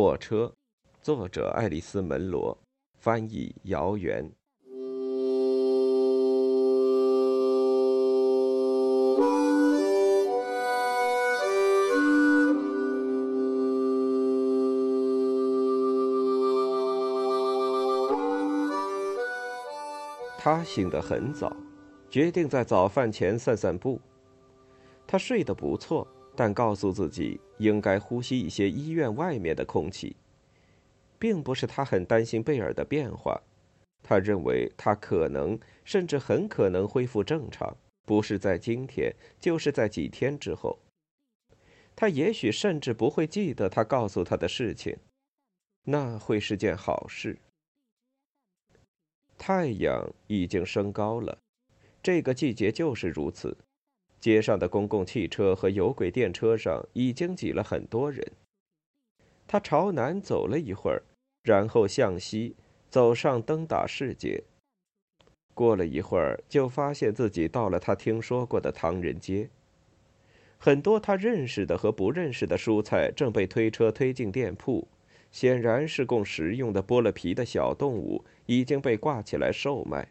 火车，作者爱丽丝·门罗，翻译姚元。他醒得很早，决定在早饭前散散步。他睡得不错。但告诉自己应该呼吸一些医院外面的空气，并不是他很担心贝尔的变化，他认为他可能甚至很可能恢复正常，不是在今天，就是在几天之后。他也许甚至不会记得他告诉他的事情，那会是件好事。太阳已经升高了，这个季节就是如此。街上的公共汽车和有轨电车上已经挤了很多人。他朝南走了一会儿，然后向西走上登打士街。过了一会儿，就发现自己到了他听说过的唐人街。很多他认识的和不认识的蔬菜正被推车推进店铺，显然是供食用的剥了皮的小动物已经被挂起来售卖。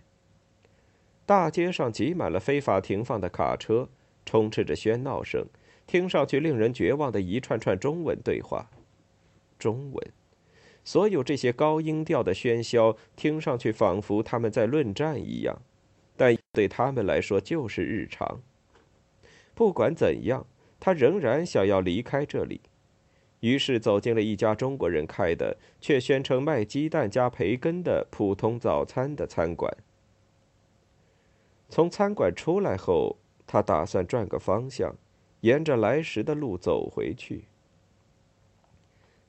大街上挤满了非法停放的卡车。充斥着喧闹声，听上去令人绝望的一串串中文对话。中文，所有这些高音调的喧嚣，听上去仿佛他们在论战一样，但对他们来说就是日常。不管怎样，他仍然想要离开这里，于是走进了一家中国人开的，却宣称卖鸡蛋加培根的普通早餐的餐馆。从餐馆出来后。他打算转个方向，沿着来时的路走回去，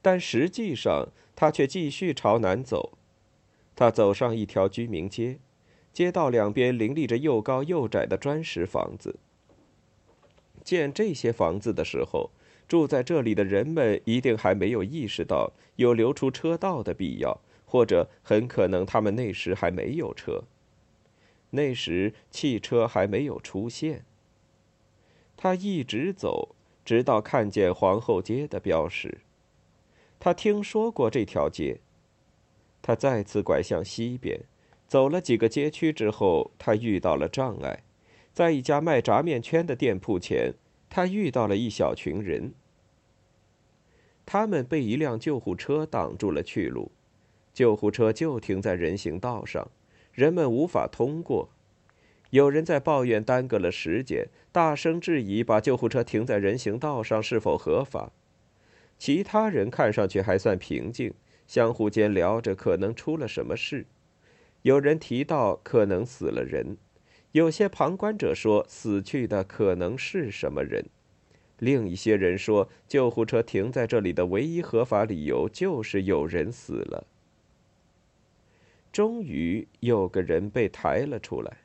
但实际上他却继续朝南走。他走上一条居民街，街道两边林立着又高又窄的砖石房子。建这些房子的时候，住在这里的人们一定还没有意识到有留出车道的必要，或者很可能他们那时还没有车。那时汽车还没有出现。他一直走，直到看见皇后街的标识。他听说过这条街。他再次拐向西边，走了几个街区之后，他遇到了障碍。在一家卖炸面圈的店铺前，他遇到了一小群人。他们被一辆救护车挡住了去路，救护车就停在人行道上。人们无法通过，有人在抱怨耽搁了时间，大声质疑把救护车停在人行道上是否合法。其他人看上去还算平静，相互间聊着可能出了什么事。有人提到可能死了人，有些旁观者说死去的可能是什么人，另一些人说救护车停在这里的唯一合法理由就是有人死了。终于有个人被抬了出来，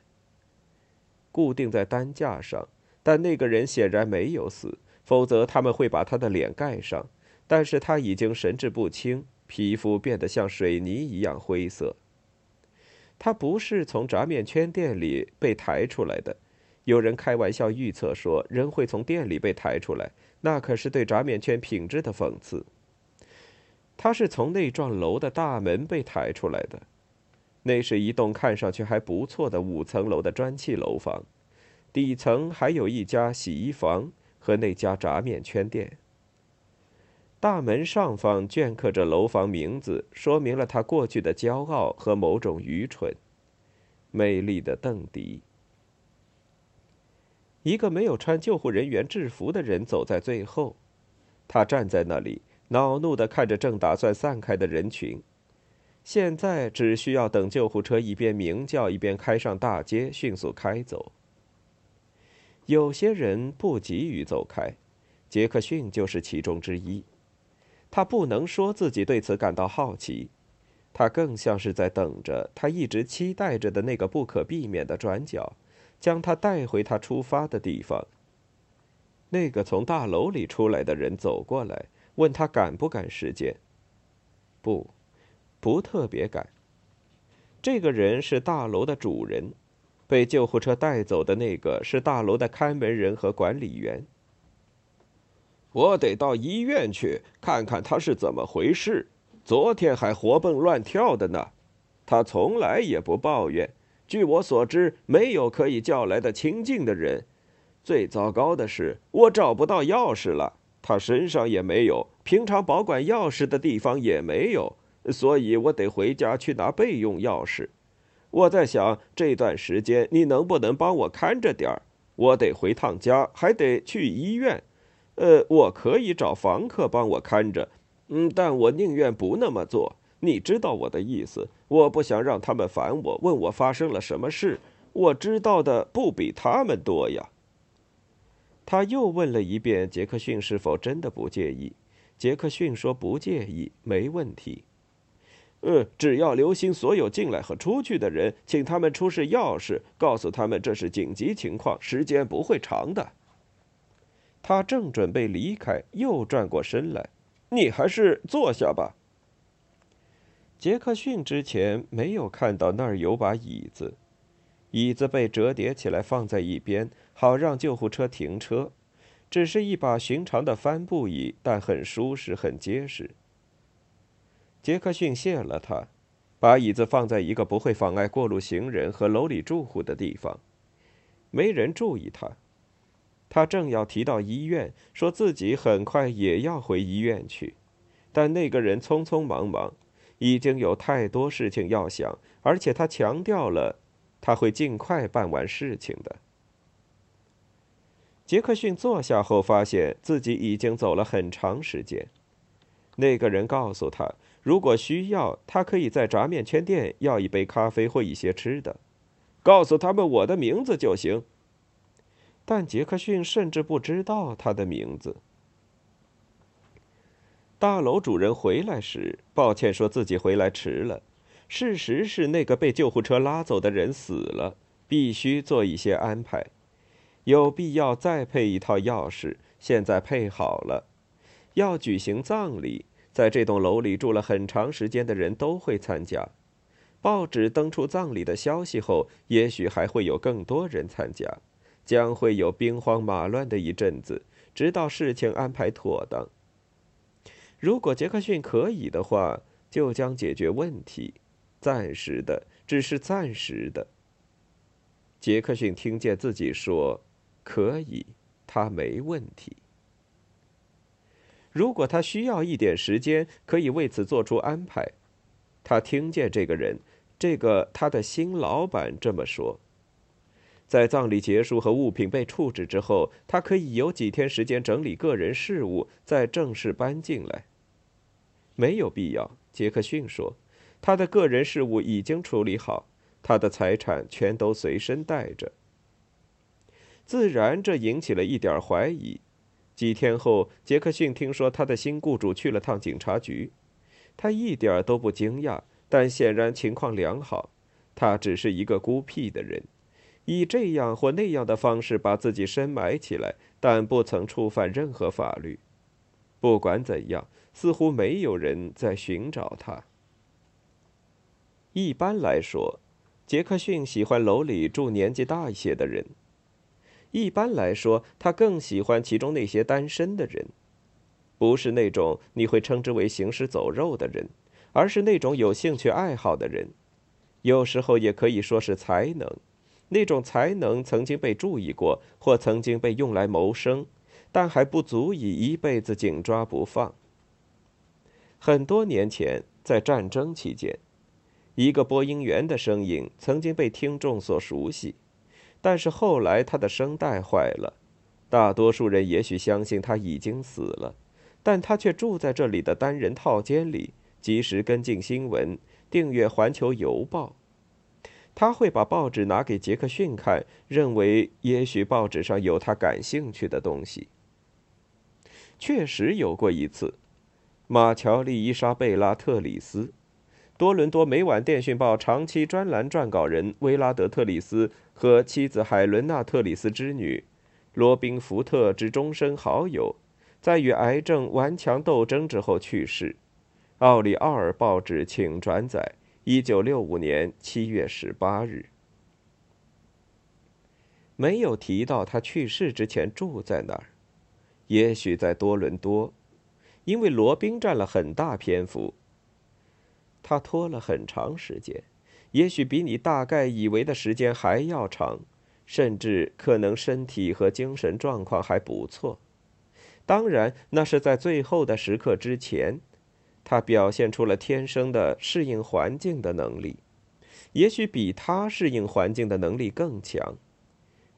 固定在担架上，但那个人显然没有死，否则他们会把他的脸盖上。但是他已经神志不清，皮肤变得像水泥一样灰色。他不是从炸面圈店里被抬出来的，有人开玩笑预测说人会从店里被抬出来，那可是对炸面圈品质的讽刺。他是从那幢楼的大门被抬出来的。那是一栋看上去还不错的五层楼的砖砌楼房，底层还有一家洗衣房和那家炸面圈店。大门上方镌刻着楼房名字，说明了他过去的骄傲和某种愚蠢。美丽的邓迪。一个没有穿救护人员制服的人走在最后，他站在那里，恼怒地看着正打算散开的人群。现在只需要等救护车一边鸣叫一边开上大街，迅速开走。有些人不急于走开，杰克逊就是其中之一。他不能说自己对此感到好奇，他更像是在等着他一直期待着的那个不可避免的转角，将他带回他出发的地方。那个从大楼里出来的人走过来，问他赶不赶时间。不。不特别赶。这个人是大楼的主人，被救护车带走的那个是大楼的看门人和管理员。我得到医院去看看他是怎么回事。昨天还活蹦乱跳的呢，他从来也不抱怨。据我所知，没有可以叫来的亲近的人。最糟糕的是，我找不到钥匙了，他身上也没有，平常保管钥匙的地方也没有，所以我得回家去拿备用钥匙。我在想，这段时间你能不能帮我看着点儿？我得回趟家，还得去医院。呃，我可以找房客帮我看着，嗯，但我宁愿不那么做。你知道我的意思，我不想让他们烦我，问我发生了什么事。我知道的不比他们多呀。他又问了一遍杰克逊是否真的不介意。杰克逊说不介意，没问题。呃，只要留心所有进来和出去的人，请他们出示钥匙，告诉他们这是紧急情况，时间不会长的。他正准备离开，又转过身来：“你还是坐下吧。”杰克逊之前没有看到那儿有把椅子，椅子被折叠起来放在一边，好让救护车停车。只是一把寻常的帆布椅，但很舒适，很结实。杰克逊谢了他，把椅子放在一个不会妨碍过路行人和楼里住户的地方。没人注意他。他正要提到医院，说自己很快也要回医院去，但那个人匆匆忙忙，已经有太多事情要想，而且他强调了他会尽快办完事情的。杰克逊坐下后，发现自己已经走了很长时间。那个人告诉他，如果需要，他可以在炸面圈店要一杯咖啡或一些吃的，告诉他们我的名字就行。但杰克逊甚至不知道他的名字。大楼主人回来时，抱歉说自己回来迟了。事实是，那个被救护车拉走的人死了，必须做一些安排，有必要再配一套钥匙。现在配好了，要举行葬礼，在这栋楼里住了很长时间的人都会参加。报纸登出葬礼的消息后，也许还会有更多人参加。将会有兵荒马乱的一阵子，直到事情安排妥当。如果杰克逊可以的话，就将解决问题，暂时的，只是暂时的。杰克逊听见自己说：“可以，他没问题。”如果他需要一点时间，可以为此做出安排。他听见这个人，这个他的新老板这么说。在葬礼结束和物品被处置之后，他可以有几天时间整理个人事务，再正式搬进来。没有必要，杰克逊说，他的个人事务已经处理好，他的财产全都随身带着。自然，这引起了一点怀疑。几天后，杰克逊听说他的新雇主去了趟警察局，他一点都不惊讶，但显然情况良好。他只是一个孤僻的人。以这样或那样的方式把自己深埋起来，但不曾触犯任何法律。不管怎样，似乎没有人在寻找他。一般来说，杰克逊喜欢楼里住年纪大一些的人。一般来说，他更喜欢其中那些单身的人，不是那种你会称之为行尸走肉的人，而是那种有兴趣爱好的人，有时候也可以说是才能。那种才能曾经被注意过，或曾经被用来谋生，但还不足以一辈子紧抓不放。很多年前，在战争期间，一个播音员的声音曾经被听众所熟悉，但是后来他的声带坏了。大多数人也许相信他已经死了，但他却住在这里的单人套间里，及时跟进新闻，订阅《环球邮报》。他会把报纸拿给杰克逊看，认为也许报纸上有他感兴趣的东西。确实有过一次，马乔丽·伊莎贝拉·特里斯，多伦多每晚电讯报长期专栏撰稿人威拉德·特里斯和妻子海伦娜·特里斯之女罗宾·福特之终身好友，在与癌症顽强斗争之后去世。奥里奥尔报纸请转载。一九六五年七月十八日，没有提到他去世之前住在哪儿。也许在多伦多，因为罗宾占了很大篇幅。他拖了很长时间，也许比你大概以为的时间还要长，甚至可能身体和精神状况还不错。当然，那是在最后的时刻之前，他表现出了天生的适应环境的能力，也许比他适应环境的能力更强。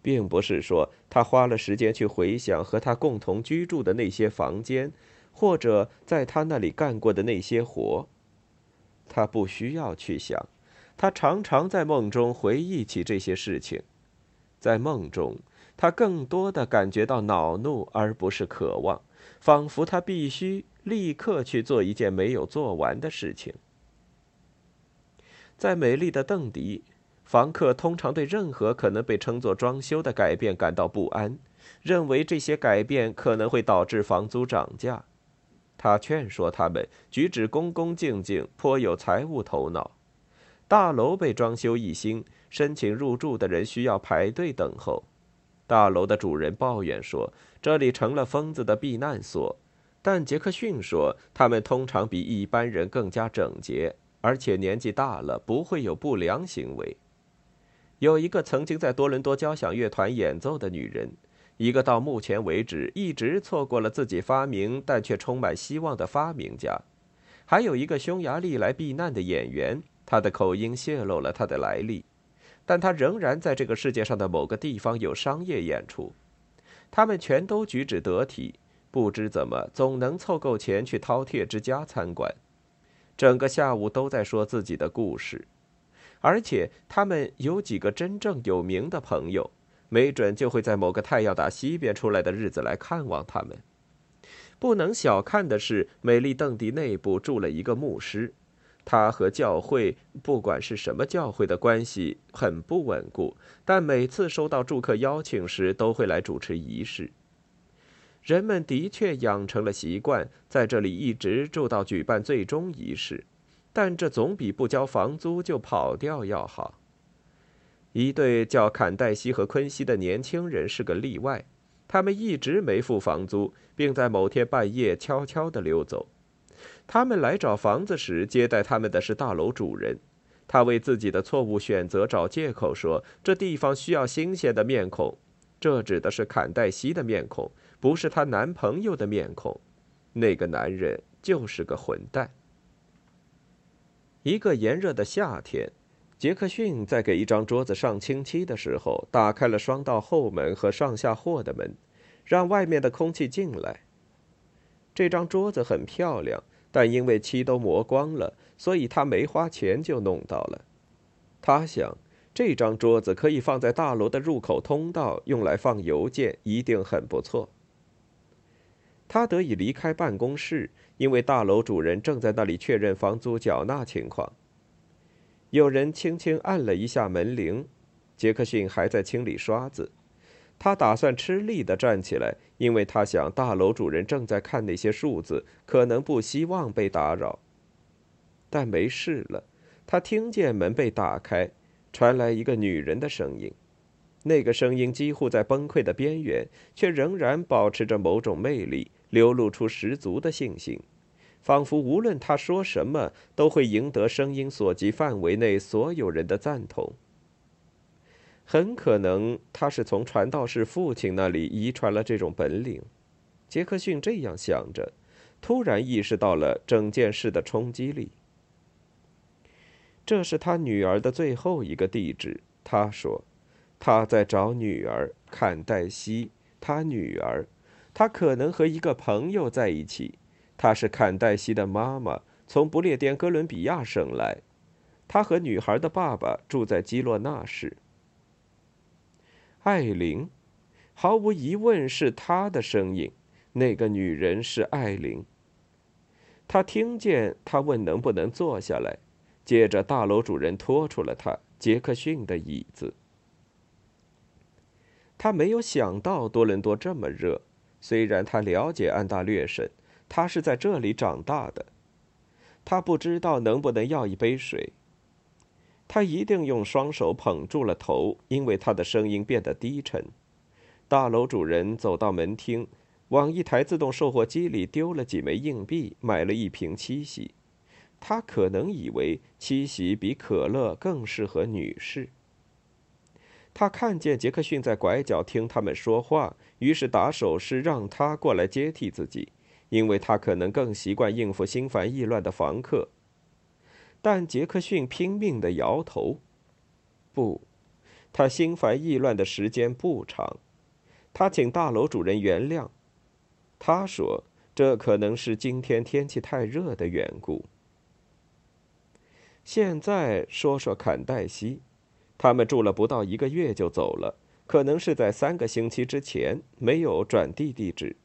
并不是说他花了时间去回想和他共同居住的那些房间，或者在他那里干过的那些活。他不需要去想，他常常在梦中回忆起这些事情。在梦中，他更多的感觉到恼怒，而不是渴望，仿佛他必须立刻去做一件没有做完的事情。在美丽的邓迪。房客通常对任何可能被称作装修的改变感到不安，认为这些改变可能会导致房租涨价。他劝说他们举止恭恭敬敬，颇有财务头脑。大楼被装修一新，申请入住的人需要排队等候。大楼的主人抱怨说：“这里成了疯子的避难所。”但杰克逊说：“他们通常比一般人更加整洁，而且年纪大了不会有不良行为。”有一个曾经在多伦多交响乐团演奏的女人，一个到目前为止一直错过了自己发明但却充满希望的发明家，还有一个匈牙利来避难的演员。他的口音泄露了他的来历，但他仍然在这个世界上的某个地方有商业演出。他们全都举止得体，不知怎么总能凑够钱去饕餮之家参观。整个下午都在说自己的故事。而且他们有几个真正有名的朋友，没准就会在某个太阳打西边出来的日子来看望他们。不能小看的是，美丽邓迪内部住了一个牧师，他和教会不管是什么教会的关系很不稳固，但每次收到住客邀请时都会来主持仪式。人们的确养成了习惯，在这里一直住到举办最终仪式。但这总比不交房租就跑掉要好。一对叫坎戴西和昆西的年轻人是个例外，他们一直没付房租，并在某天半夜悄悄地溜走。他们来找房子时，接待他们的是大楼主人。他为自己的错误选择找借口，说这地方需要新鲜的面孔。这指的是坎黛西的面孔，不是她男朋友的面孔。那个男人就是个混蛋。一个炎热的夏天，杰克逊在给一张桌子上清漆的时候，打开了双道后门和上下货的门，让外面的空气进来。这张桌子很漂亮，但因为漆都磨光了，所以他没花钱就弄到了。他想，这张桌子可以放在大楼的入口通道，用来放邮件，一定很不错。他得以离开办公室，因为大楼主人正在那里确认房租缴纳情况。有人轻轻按了一下门铃，杰克逊还在清理刷子。他打算吃力地站起来，因为他想大楼主人正在看那些数字，可能不希望被打扰。但没事了，他听见门被打开，传来一个女人的声音。那个声音几乎在崩溃的边缘，却仍然保持着某种魅力。流露出十足的信心，仿佛无论他说什么，都会赢得声音所及范围内所有人的赞同。很可能他是从传道士父亲那里遗传了这种本领。杰克逊这样想着，突然意识到了整件事的冲击力。这是他女儿的最后一个地址，他说：“他在找女儿坎黛西，他女儿。”他可能和一个朋友在一起。她是坎黛西的妈妈，从不列颠哥伦比亚省来。他和女孩的爸爸住在基洛纳市。艾琳，毫无疑问是她的声音。那个女人是艾琳。他听见她问能不能坐下来，接着大楼主人拖出了他杰克逊的椅子。他没有想到多伦多这么热。虽然他了解安大略省，他是在这里长大的。他不知道能不能要一杯水。他一定用双手捧住了头，因为他的声音变得低沉。大楼主人走到门厅，往一台自动售货机里丢了几枚硬币，买了一瓶七喜。他可能以为七喜比可乐更适合女士。他看见杰克逊在拐角听他们说话，于是打手势让他过来接替自己，因为他可能更习惯应付心烦意乱的房客。但杰克逊拼命的摇头，不，他心烦意乱的时间不长。他请大楼主人原谅，他说这可能是今天天气太热的缘故。现在说说坎黛西，他们住了不到一个月就走了，可能是在三个星期之前，没有转递地址。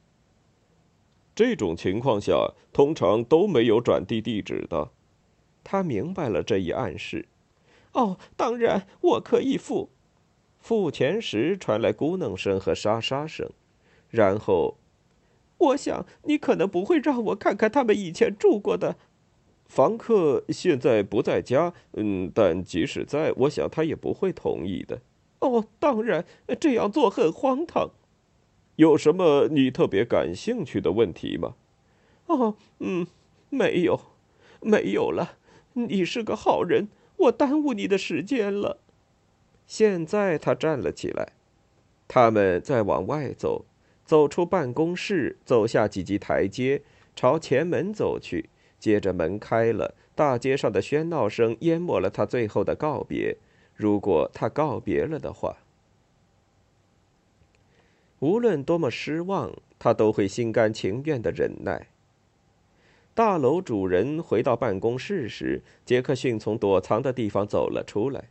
这种情况下，通常都没有转递地址的。他明白了这一暗示。哦，当然，我可以付。付钱时传来咕哝声和沙沙声，然后，我想你可能不会让我看看他们以前住过的。房客现在不在家，嗯，但即使在，我想他也不会同意的。哦，当然，这样做很荒唐。有什么你特别感兴趣的问题吗？哦，嗯，没有，没有了。你是个好人，我耽误你的时间了。现在他站了起来，他们在往外走，走出办公室，走下几级台阶，朝前门走去。接着门开了，大街上的喧闹声淹没了他最后的告别。如果他告别了的话，无论多么失望，他都会心甘情愿的忍耐。大楼主人回到办公室时，杰克逊从躲藏的地方走了出来。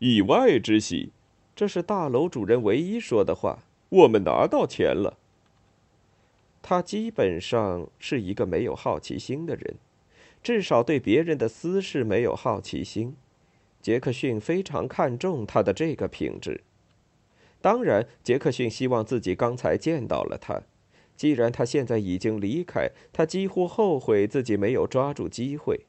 意外之喜，这是大楼主人唯一说的话。我们拿到钱了。他基本上是一个没有好奇心的人，至少对别人的私事没有好奇心。杰克逊非常看重他的这个品质。当然，杰克逊希望自己刚才见到了他。既然他现在已经离开，他几乎后悔自己没有抓住机会。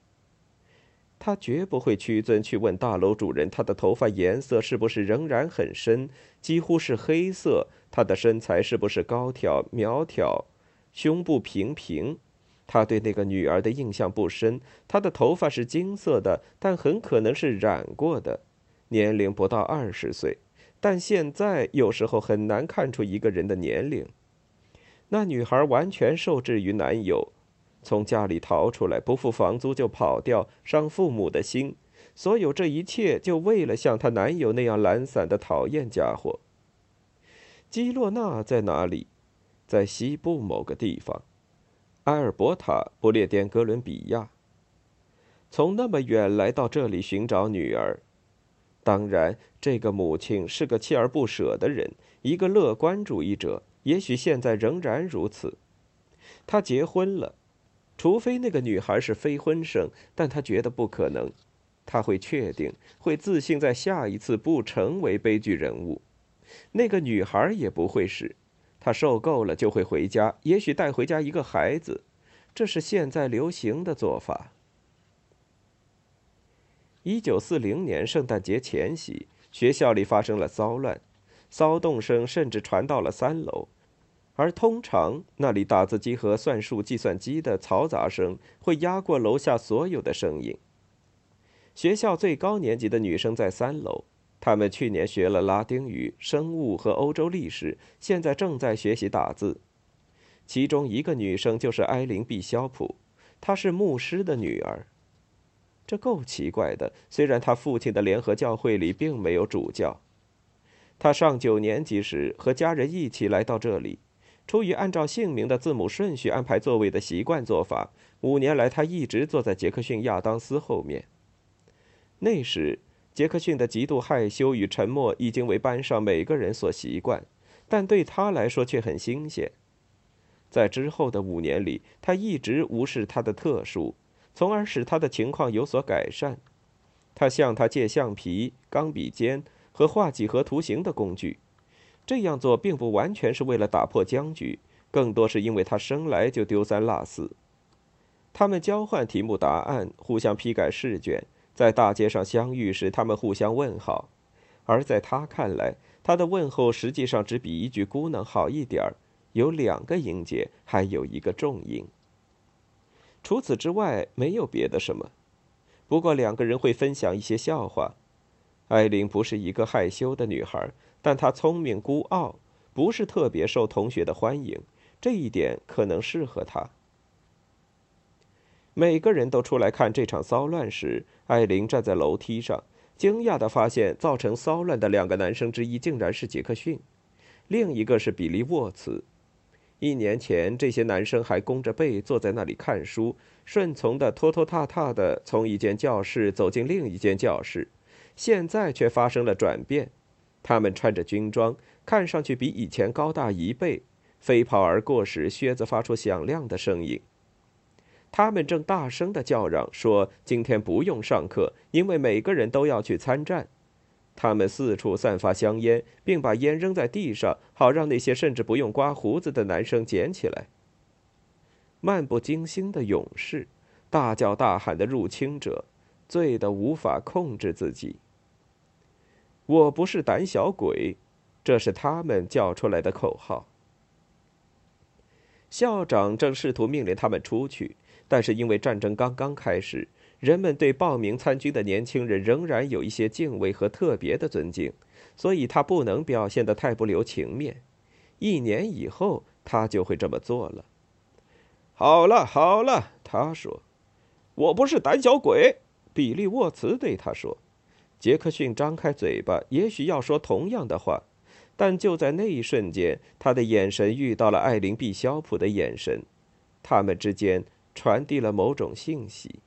他绝不会屈尊去问大楼主人，他的头发颜色是不是仍然很深，几乎是黑色？他的身材是不是高挑苗条？胸部平平，他对那个女儿的印象不深。她的头发是金色的，但很可能是染过的。年龄不到二十岁，但现在有时候很难看出一个人的年龄。那女孩完全受制于男友，从家里逃出来，不付房租就跑掉，伤父母的心。所有这一切，就为了像她男友那样懒散的讨厌家伙。基洛娜在哪里？在西部某个地方，埃尔伯塔、不列颠哥伦比亚。从那么远来到这里寻找女儿，当然，这个母亲是个锲而不舍的人，一个乐观主义者。也许现在仍然如此。他结婚了，除非那个女孩是非婚生，但他觉得不可能。他会确定，会自信，在下一次不成为悲剧人物。那个女孩也不会是。他受够了就会回家，也许带回家一个孩子，这是现在流行的做法。一九四零年圣诞节前夕，学校里发生了骚乱，骚动声甚至传到了三楼，而通常那里打字机和算术计算机的嘈杂声会压过楼下所有的声音。学校最高年级的女生在三楼。她们去年学了拉丁语、生物和欧洲历史，现在正在学习打字。其中一个女生就是埃琳·毕肖普，她是牧师的女儿。这够奇怪的。虽然她父亲的联合教会里并没有主教。他上九年级时和家人一起来到这里，出于按照姓名的字母顺序安排座位的习惯做法，五年来他一直坐在杰克逊·亚当斯后面。那时。杰克逊的极度害羞与沉默已经为班上每个人所习惯，但对他来说却很新鲜。在之后的五年里，他一直无视他的特殊，从而使他的情况有所改善。他向他借橡皮、钢笔尖和画几何图形的工具。这样做并不完全是为了打破僵局，更多是因为他生来就丢三落四。他们交换题目答案，互相批改试卷。在大街上相遇时，他们互相问好，而在他看来，他的问候实际上只比一句“姑娘”好一点儿，有两个音节，还有一个重音。除此之外，没有别的什么。不过两个人会分享一些笑话。艾琳不是一个害羞的女孩，但她聪明孤傲，不是特别受同学的欢迎。这一点可能适合她。每个人都出来看这场骚乱时，艾琳站在楼梯上，惊讶地发现，造成骚乱的两个男生之一竟然是杰克逊，另一个是比利沃茨。一年前，这些男生还弓着背坐在那里看书，顺从的拖拖沓沓的从一间教室走进另一间教室。现在却发生了转变，他们穿着军装，看上去比以前高大一倍，飞跑而过时，靴子发出响亮的声音。他们正大声的叫嚷说：“今天不用上课，因为每个人都要去参战。”他们四处散发香烟，并把烟扔在地上，好让那些甚至不用刮胡子的男生捡起来。漫不经心的勇士，大叫大喊的入侵者，醉得无法控制自己。我不是胆小鬼，这是他们叫出来的口号。校长正试图命令他们出去。但是因为战争刚刚开始，人们对报名参军的年轻人仍然有一些敬畏和特别的尊敬，所以他不能表现得太不留情面。一年以后，他就会这么做了。好了好了，他说：“我不是胆小鬼。”比利沃茨对他说。杰克逊张开嘴巴，也许要说同样的话，但就在那一瞬间，他的眼神遇到了艾琳·毕肖普的眼神，他们之间。传递了某种信息。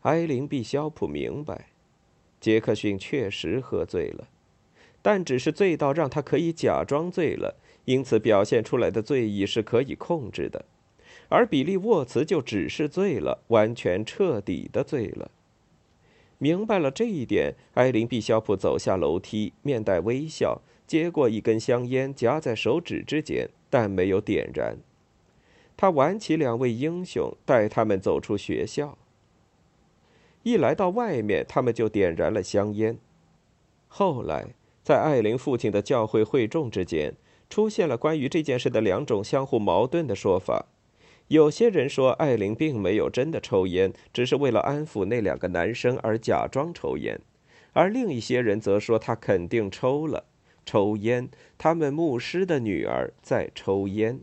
艾琳·毕肖普明白，杰克逊确实喝醉了，但只是醉到让他可以假装醉了，因此表现出来的醉意是可以控制的；而比利·沃茨就只是醉了，完全彻底的醉了。明白了这一点，艾琳·毕肖普走下楼梯，面带微笑，接过一根香烟，夹在手指之间，但没有点燃。他挽起两位英雄，带他们走出学校。一来到外面，他们就点燃了香烟。后来，在艾琳父亲的教会会众之间，出现了关于这件事的两种相互矛盾的说法。有些人说，艾琳并没有真的抽烟，只是为了安抚那两个男生而假装抽烟；而另一些人则说，他肯定抽了抽烟。他们牧师的女儿在抽烟。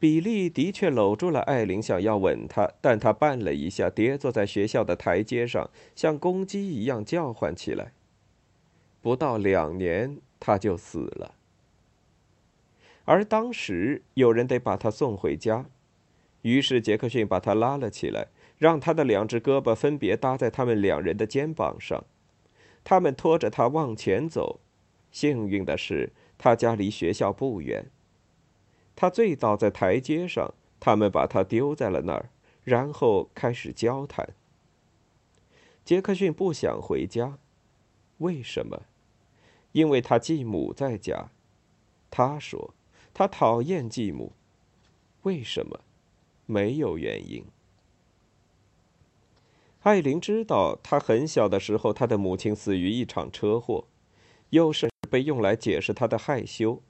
比利的确搂住了艾琳，想要吻她，但他绊了一下，跌坐在学校的台阶上，像公鸡一样叫唤起来。不到两年，他就死了。而当时有人得把他送回家，于是杰克逊把他拉了起来，让他的两只胳膊分别搭在他们两人的肩膀上，他们拖着他往前走。幸运的是，他家离学校不远。他醉倒在台阶上，他们把他丢在了那儿，然后开始交谈。杰克逊不想回家，为什么？因为他继母在家。他说他讨厌继母。为什么？没有原因。艾琳知道，他很小的时候，他的母亲死于一场车祸，又是被用来解释他的害羞。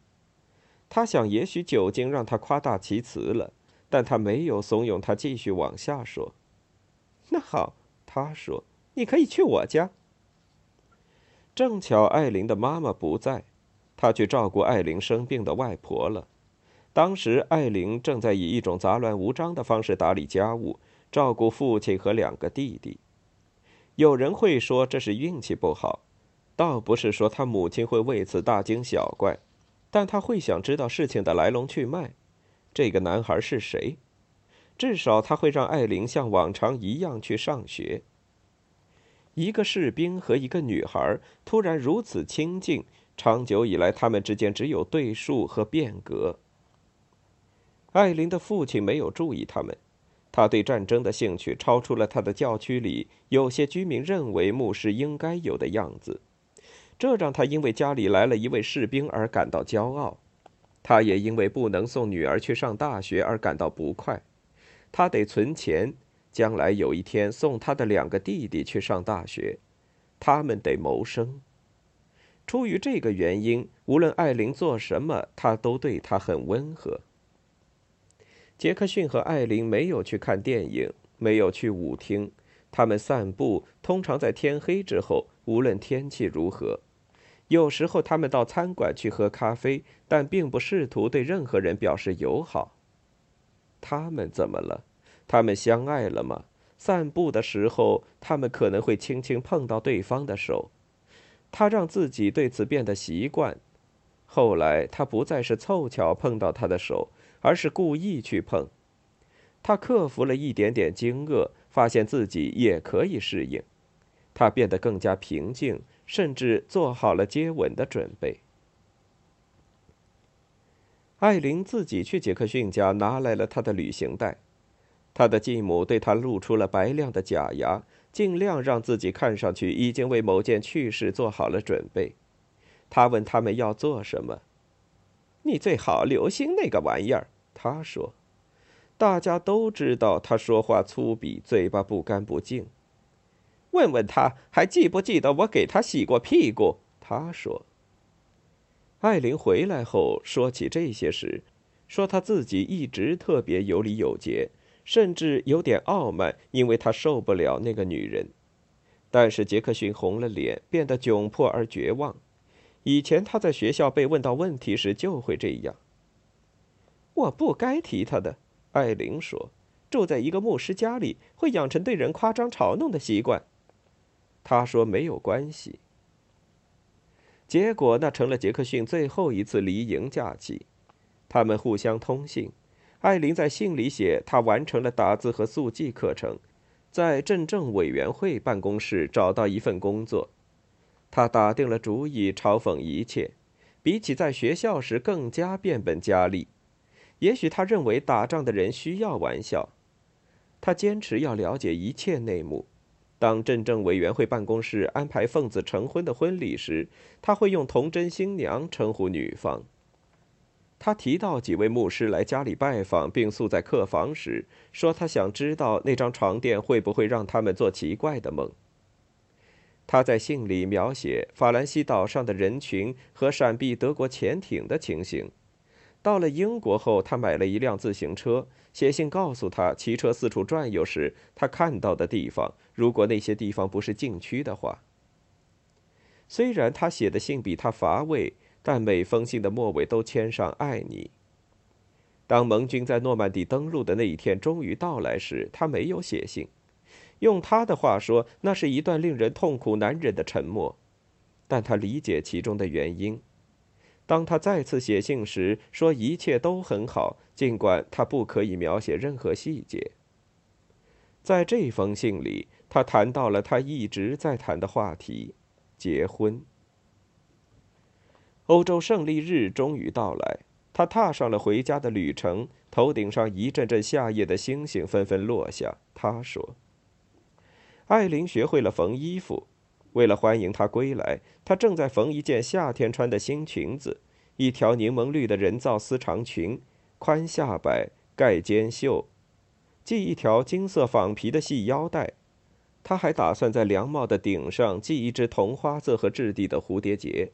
他想，也许酒精让他夸大其词了，但他没有怂恿他继续往下说。那好，他说：“你可以去我家。”正巧艾琳的妈妈不在，他去照顾艾琳生病的外婆了。当时艾琳正在以一种杂乱无章的方式打理家务，照顾父亲和两个弟弟。有人会说这是运气不好，倒不是说他母亲会为此大惊小怪。但他会想知道事情的来龙去脉，这个男孩是谁？至少他会让艾琳像往常一样去上学。一个士兵和一个女孩突然如此亲近，长久以来他们之间只有对数和变革。艾琳的父亲没有注意他们，他对战争的兴趣超出了他的教区里有些居民认为牧师应该有的样子。这让他因为家里来了一位士兵而感到骄傲，他也因为不能送女儿去上大学而感到不快。他得存钱，将来有一天送他的两个弟弟去上大学，他们得谋生。出于这个原因，无论艾琳做什么，他都对她很温和。杰克逊和艾琳没有去看电影，没有去舞厅，他们散步通常在天黑之后，无论天气如何。有时候他们到餐馆去喝咖啡，但并不试图对任何人表示友好。他们怎么了？他们相爱了吗？散步的时候，他们可能会轻轻碰到对方的手。他让自己对此变得习惯。后来，他不再是凑巧碰到他的手，而是故意去碰。他克服了一点点惊愕，发现自己也可以适应。他变得更加平静。甚至做好了接吻的准备。艾琳自己去杰克逊家拿来了他的旅行袋，他的继母对他露出了白亮的假牙，尽量让自己看上去已经为某件趣事做好了准备。他问他们要做什么，你最好留心那个玩意儿。他说：“大家都知道他说话粗鄙，嘴巴不干不净。”问问他还记不记得我给他洗过屁股？他说。艾琳回来后说起这些时，说他自己一直特别有礼有节，甚至有点傲慢，因为他受不了那个女人。但是杰克逊红了脸，变得窘迫而绝望。以前他在学校被问到问题时就会这样。我不该提他的，艾琳说。住在一个牧师家里，会养成对人夸张嘲弄的习惯。他说：“没有关系。”结果，那成了杰克逊最后一次离营假期。他们互相通信。艾琳在信里写，她完成了打字和速记课程，在镇政委员会办公室找到一份工作。他打定了主意，嘲讽一切，比起在学校时更加变本加厉。也许他认为打仗的人需要玩笑。他坚持要了解一切内幕。当镇政委员会办公室安排奉子成婚的婚礼时，他会用“童真新娘”称呼女方。他提到几位牧师来家里拜访并宿在客房时，说他想知道那张床垫会不会让他们做奇怪的梦。他在信里描写法兰西岛上的人群和闪避德国潜艇的情形。到了英国后，他买了一辆自行车，写信告诉他，骑车四处转悠时他看到的地方，如果那些地方不是禁区的话。虽然他写的信比他乏味，但每封信的末尾都签上“爱你”。当盟军在诺曼底登陆的那一天终于到来时，他没有写信。用他的话说，那是一段令人痛苦难忍的沉默，但他理解其中的原因。当他再次写信时，说一切都很好，尽管他不可以描写任何细节。在这封信里，他谈到了他一直在谈的话题——结婚。欧洲胜利日终于到来，他踏上了回家的旅程，头顶上一阵阵夏夜的星星纷纷落下。他说：“艾琳学会了缝衣服。”为了欢迎他归来，他正在缝一件夏天穿的新裙子，一条柠檬绿的人造丝长裙，宽下摆，盖肩袖，系一条金色仿皮的细腰带。他还打算在凉帽的顶上系一只同花色和质地的蝴蝶结。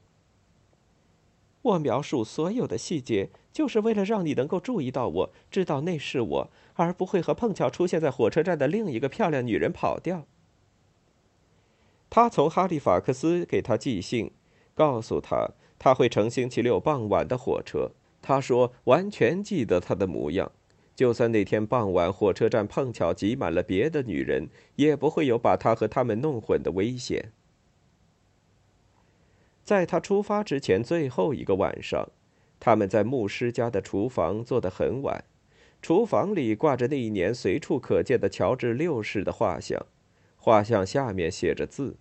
我描述所有的细节，就是为了让你能够注意到我，知道那是我，而不会和碰巧出现在火车站的另一个漂亮女人跑掉。他从哈利法克斯给他寄信，告诉他他会乘星期六傍晚的火车。他说完全记得他的模样，就算那天傍晚火车站碰巧挤满了别的女人，也不会有把他和他们弄混的危险。在他出发之前最后一个晚上，他们在牧师家的厨房坐得很晚。厨房里挂着那一年随处可见的乔治六世的画像。画像下面写着字。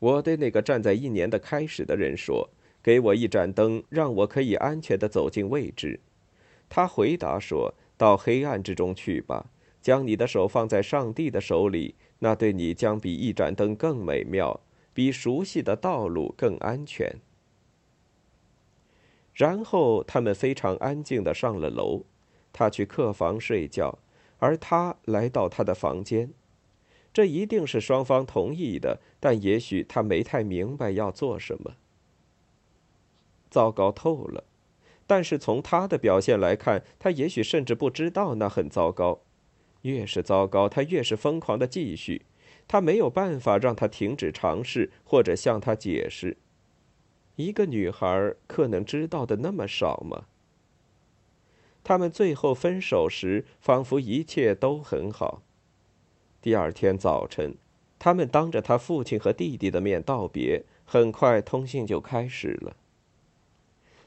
我对那个站在一年的开始的人说：“给我一盏灯，让我可以安全地走进未知。”他回答说：“到黑暗之中去吧，将你的手放在上帝的手里，那对你将比一盏灯更美妙，比熟悉的道路更安全。”然后他们非常安静的上了楼。他去客房睡觉，而他来到他的房间。这一定是双方同意的，但也许他没太明白要做什么。糟糕透了。但是从他的表现来看，他也许甚至不知道那很糟糕。越是糟糕，他越是疯狂的继续。他没有办法让他停止尝试，或者向他解释。一个女孩可能知道的那么少吗？他们最后分手时，仿佛一切都很好。第二天早晨，他们当着他父亲和弟弟的面道别。很快，通信就开始了。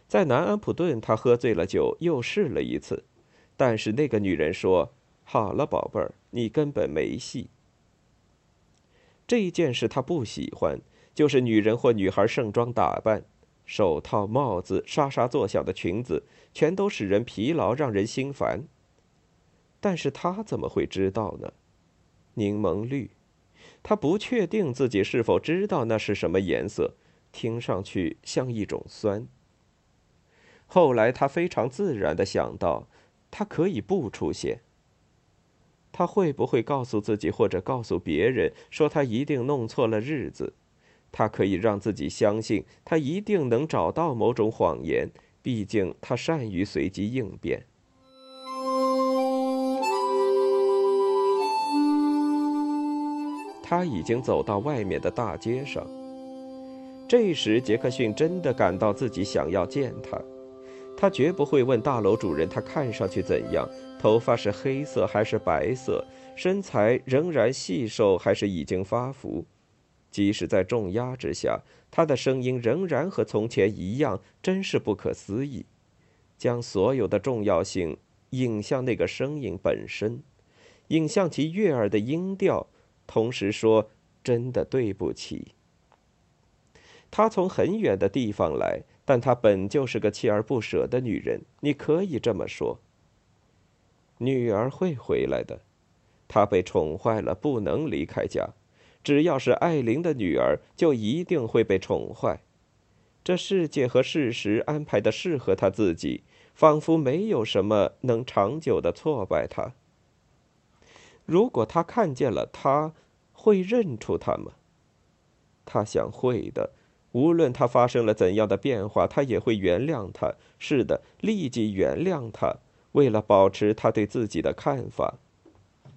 在南安普顿，他喝醉了酒，又试了一次，但是那个女人说：“好了，宝贝儿，你根本没戏。”这一件事他不喜欢，就是女人或女孩盛装打扮，手套、帽子、沙沙作响的裙子，全都使人疲劳，让人心烦。但是他怎么会知道呢？柠檬绿，他不确定自己是否知道那是什么颜色，听上去像一种酸。后来他非常自然的想到，他可以不出现。他会不会告诉自己，或者告诉别人，说他一定弄错了日子？他可以让自己相信，他一定能找到某种谎言。毕竟他善于随机应变。他已经走到外面的大街上。这时，杰克逊真的感到自己想要见他。他绝不会问大楼主人他看上去怎样，头发是黑色还是白色，身材仍然细瘦还是已经发福。即使在重压之下，他的声音仍然和从前一样，真是不可思议。将所有的重要性引向那个声音本身，引向其悦耳的音调，同时说：“真的对不起。”他从很远的地方来。但她本就是个锲而不舍的女人，你可以这么说。女儿会回来的，她被宠坏了，不能离开家。只要是艾琳的女儿，就一定会被宠坏。这世界和事实安排的适合她自己，仿佛没有什么能长久的挫败她。如果他看见了她，会认出她吗？他想会的。无论他发生了怎样的变化，他也会原谅他。是的，立即原谅他。为了保持他对自己的看法，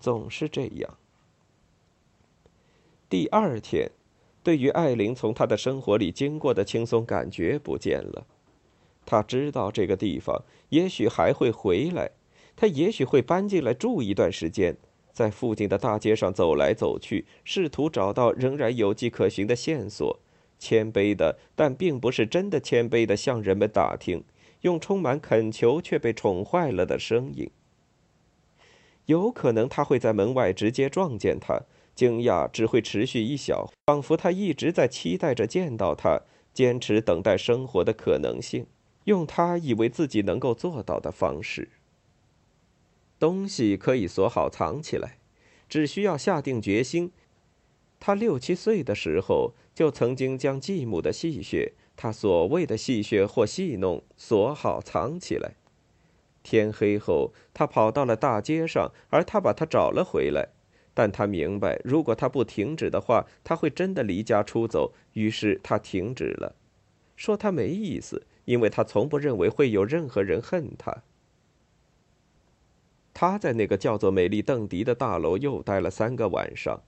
总是这样。第二天，对于艾琳从他的生活里经过的轻松感觉不见了。他知道这个地方也许还会回来，他也许会搬进来住一段时间，在附近的大街上走来走去，试图找到仍然有迹可循的线索。谦卑的，但并不是真的谦卑的，向人们打听，用充满恳求却被宠坏了的声音。有可能他会在门外直接撞见他，惊讶只会持续一小，仿佛他一直在期待着见到他，坚持等待生活的可能性，用他以为自己能够做到的方式。东西可以锁好藏起来，只需要下定决心。他六七岁的时候，就曾经将继母的戏谑，他所谓的戏谑或戏弄，锁好藏起来。天黑后，他跑到了大街上，而他把他找了回来。但他明白，如果他不停止的话，他会真的离家出走。于是他停止了，说他没意思，因为他从不认为会有任何人恨他。他在那个叫做美丽邓迪的大楼又待了三个晚上。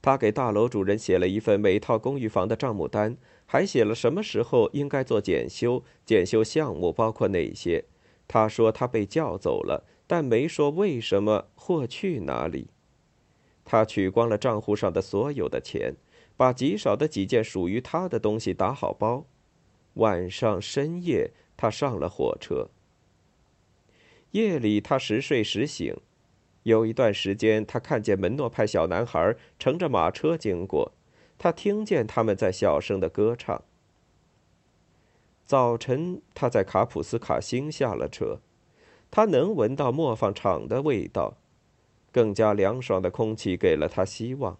他给大楼主人写了一份每套公寓房的账目单，还写了什么时候应该做检修，检修项目包括哪些。他说他被叫走了，但没说为什么或去哪里。他取光了账户上的所有的钱，把极少的几件属于他的东西打好包。晚上深夜，他上了火车。夜里，他时睡时醒。有一段时间，他看见门诺派小男孩乘着马车经过，他听见他们在小声的歌唱。早晨，他在卡普斯卡星下了车，他能闻到磨坊厂的味道，更加凉爽的空气给了他希望。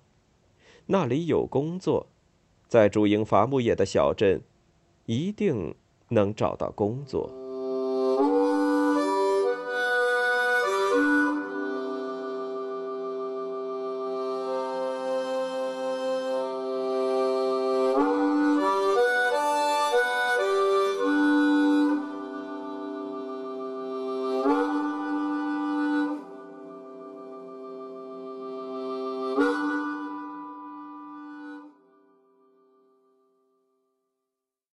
那里有工作，在主营伐木业的小镇，一定能找到工作。